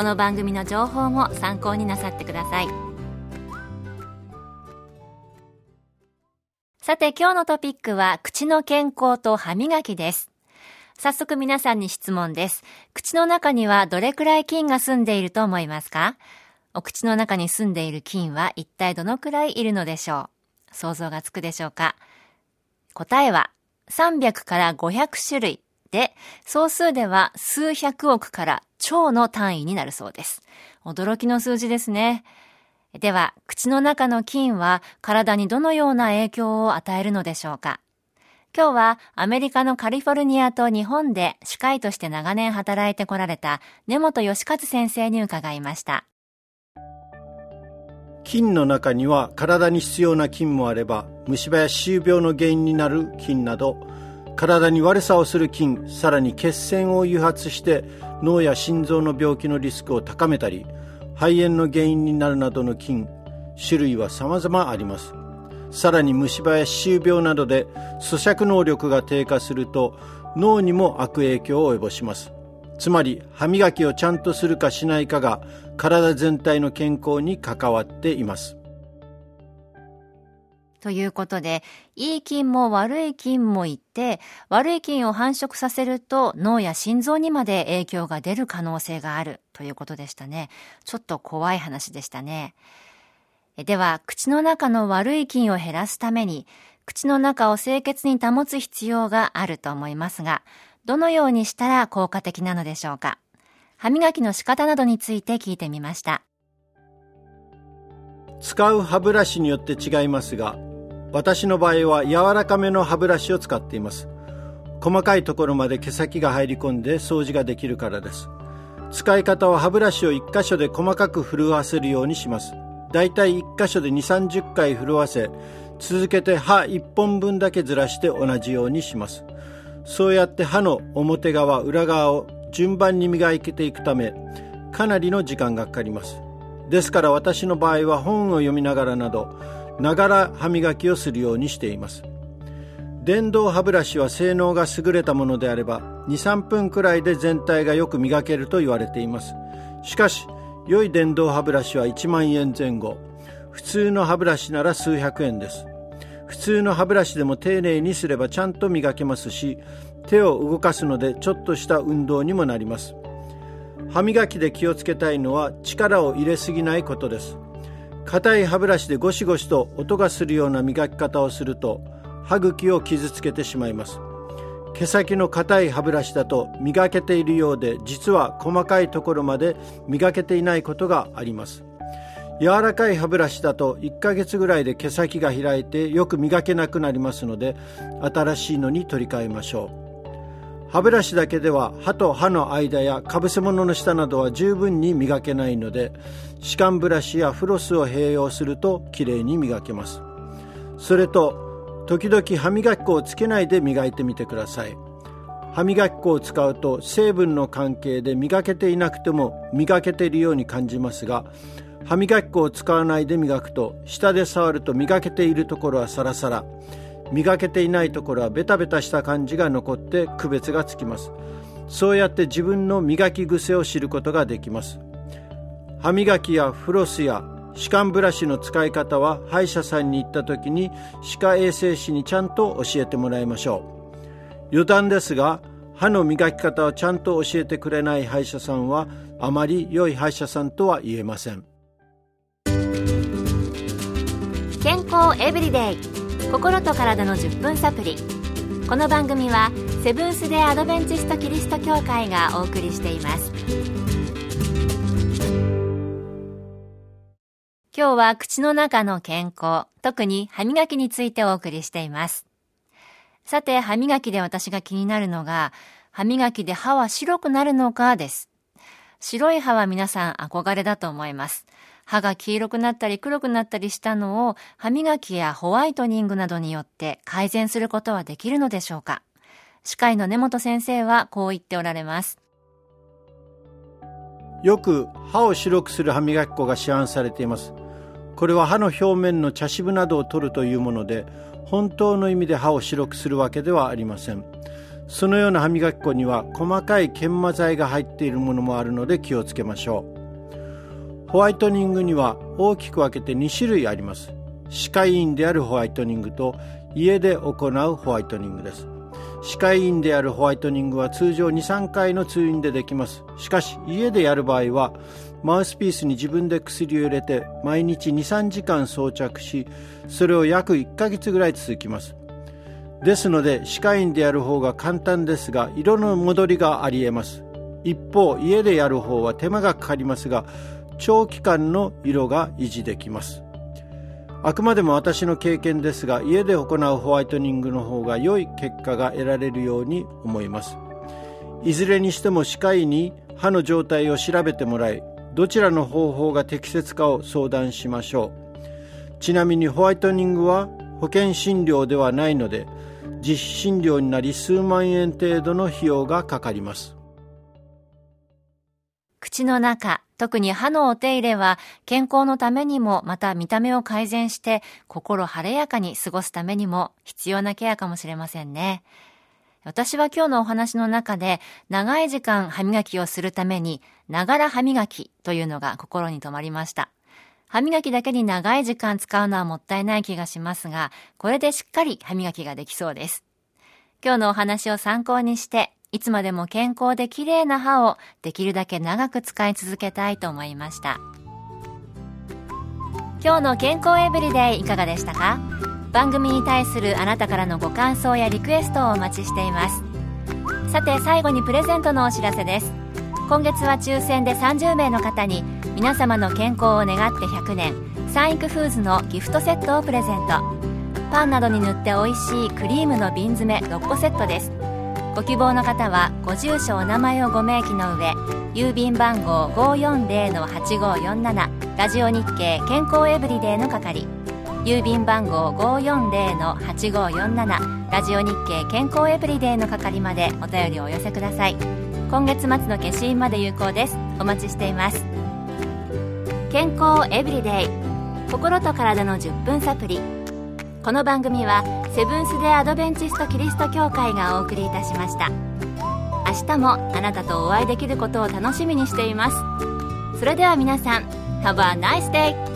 この番組の情報も参考になさってください。さて今日のトピックは口の健康と歯磨きです。早速皆さんに質問です。口の中にはどれくらい菌が住んでいると思いますか？お口の中に住んでいる菌は一体どのくらいいるのでしょう？想像がつくでしょうか？答えは300から500種類。で、総数では数百億から超の単位になるそうです。驚きの数字ですね。では、口の中の菌は体にどのような影響を与えるのでしょうか？今日はアメリカのカリフォルニアと日本で歯科医として長年働いてこられた根本義和先生に伺いました。菌の中には体に必要な菌もあれば虫歯や歯周病の原因になる菌など体に悪さをする菌さらに血栓を誘発して脳や心臓の病気のリスクを高めたり肺炎の原因になるなどの菌種類は様々あります。さらに虫歯や歯周病などで咀嚼能力が低下すると脳にも悪影響を及ぼします。つまり歯磨きをちゃんとするかしないかが体全体の健康に関わっています。ということで、いい菌も悪い菌もいて、悪い菌を繁殖させると脳や心臓にまで影響が出る可能性があるということでしたね。ちょっと怖い話でしたね。では、口の中の悪い菌を減らすために、口の中を清潔に保つ必要があると思いますが、どのようにしたら効果的なのでしょうか？歯磨きの仕方などについて聞いてみました。使う歯ブラシによって違いますが、私の場合は柔らかめの歯ブラシを使っています。細かいところまで毛先が入り込んで掃除ができるからです。使い方は歯ブラシを1箇所で細かく震わせるようにします。だいたい1箇所で2 3 0回震わせ続けて歯1本分だけずらして同じようにします。そうやって歯の表側裏側を順番に磨いていくためかなりの時間がかかります。ですから私の場合は本を読みながらなどながら歯磨きをするようにしています。電動歯ブラシは性能が優れたものであれば23分くらいで全体がよく磨けると言われています。しかし良い電動歯ブラシは1万円前後。普通の歯ブラシなら数百円です。普通の歯ブラシでも丁寧にすればちゃんと磨けますし手を動かすのでちょっとした運動にもなります。歯磨きで気をつけたいのは力を入れすぎないことです。硬い歯ブラシでゴシゴシと音がするような磨き方をすると歯茎を傷つけてしまいます。毛先の硬い歯ブラシだと磨けているようで実は細かいところまで磨けていないことがあります。柔らかい歯ブラシだと1ヶ月ぐらいで毛先が開いてよく磨けなくなりますので新しいのに取り替えましょう。歯ブラシだけでは歯と歯の間やかぶせ物の下などは十分に磨けないので歯間ブラシやフロスを併用するときれいに磨けます。それと時々歯磨き粉をつけないで磨いてみてください。歯磨き粉を使うと成分の関係で磨けていなくても磨けているように感じますが歯磨き粉を使わないで磨くと下で触ると磨けているところはサラサラ。磨けていないところはベタベタした感じが残って区別がつきます。そうやって自分の磨き癖を知ることができます。歯磨きやフロスや歯間ブラシの使い方は歯医者さんに行った時に歯科衛生士にちゃんと教えてもらいましょう。余談ですが歯の磨き方をちゃんと教えてくれない歯医者さんはあまり良い歯医者さんとは言えません。健康エブリデイ。心と体の10分サプリ。この番組はセブンス・デ・アドベンチスト・キリスト教会がお送りしています。今日は口の中の健康特に歯磨きについてお送りしています。さて歯磨きで私が気になるのが歯磨きで歯は白くなるのかです。白い歯は皆さん憧れだと思います。歯が黄色くなったり黒くなったりしたのを歯磨きやホワイトニングなどによって改善することはできるのでしょうか？歯科医の根本先生はこう言っておられます。よく歯を白くする歯磨き粉が市販されています。これは歯の表面の茶渋などを取るというもので本当の意味で歯を白くするわけではありません。そのような歯磨き粉には細かい研磨剤が入っているものもあるので気をつけましょう。ホワイトニングには大きく分けて2種類あります。歯科医院であるホワイトニングと家で行うホワイトニングです。歯科医院であるホワイトニングは通常23回の通院でできます。しかし家でやる場合はマウスピースに自分で薬を入れて毎日23時間装着しそれを約1ヶ月ぐらい続きます。ですので歯科医院でやる方が簡単ですが色の戻りがありえます。一方家でやる方は手間がかかりますが長期間の色が維持できます。あくまでも私の経験ですが家で行うホワイトニングの方が良い結果が得られるように思います。いずれにしても歯科医に歯の状態を調べてもらいどちらの方法が適切かを相談しましょう。ちなみにホワイトニングは保険診療ではないので実費診療になり数万円程度の費用がかかります。口の中特に歯のお手入れは健康のためにもまた見た目を改善して心晴れやかに過ごすためにも必要なケアかもしれませんね。私は今日のお話の中で長い時間歯磨きをするためにながら歯磨きというのが心に留まりました。歯磨きだけに長い時間使うのはもったいない気がしますが、これでしっかり歯磨きができそうです。今日のお話を参考にしていつまでも健康で綺麗な歯をできるだけ長く使い続けたいと思いました。今日の健康エブリデイいかがでしたか？番組に対するあなたからのご感想やリクエストをお待ちしています。さて最後にプレゼントのお知らせです。今月は抽選で30名の方に皆様の健康を願って100年サンイクフーズのギフトセットをプレゼント。パンなどに塗って美味しいクリームの瓶詰め6個セットです。ご希望の方はご住所お名前をご明記の上郵便番号540-8547ラジオ日経健康エブリデイの係。郵便番号540-8547ラジオ日経健康エブリデイの係までお便りをお寄せください。今月末の消印まで有効です。お待ちしています。健康エブリデイ心と体の10分サプリ。この番組はセブンス・デ・アドベンチスト・キリスト教会がお送りいたしました明日もあなたとお会いできることを楽しみにしていますそれでは皆さん Have a nice day!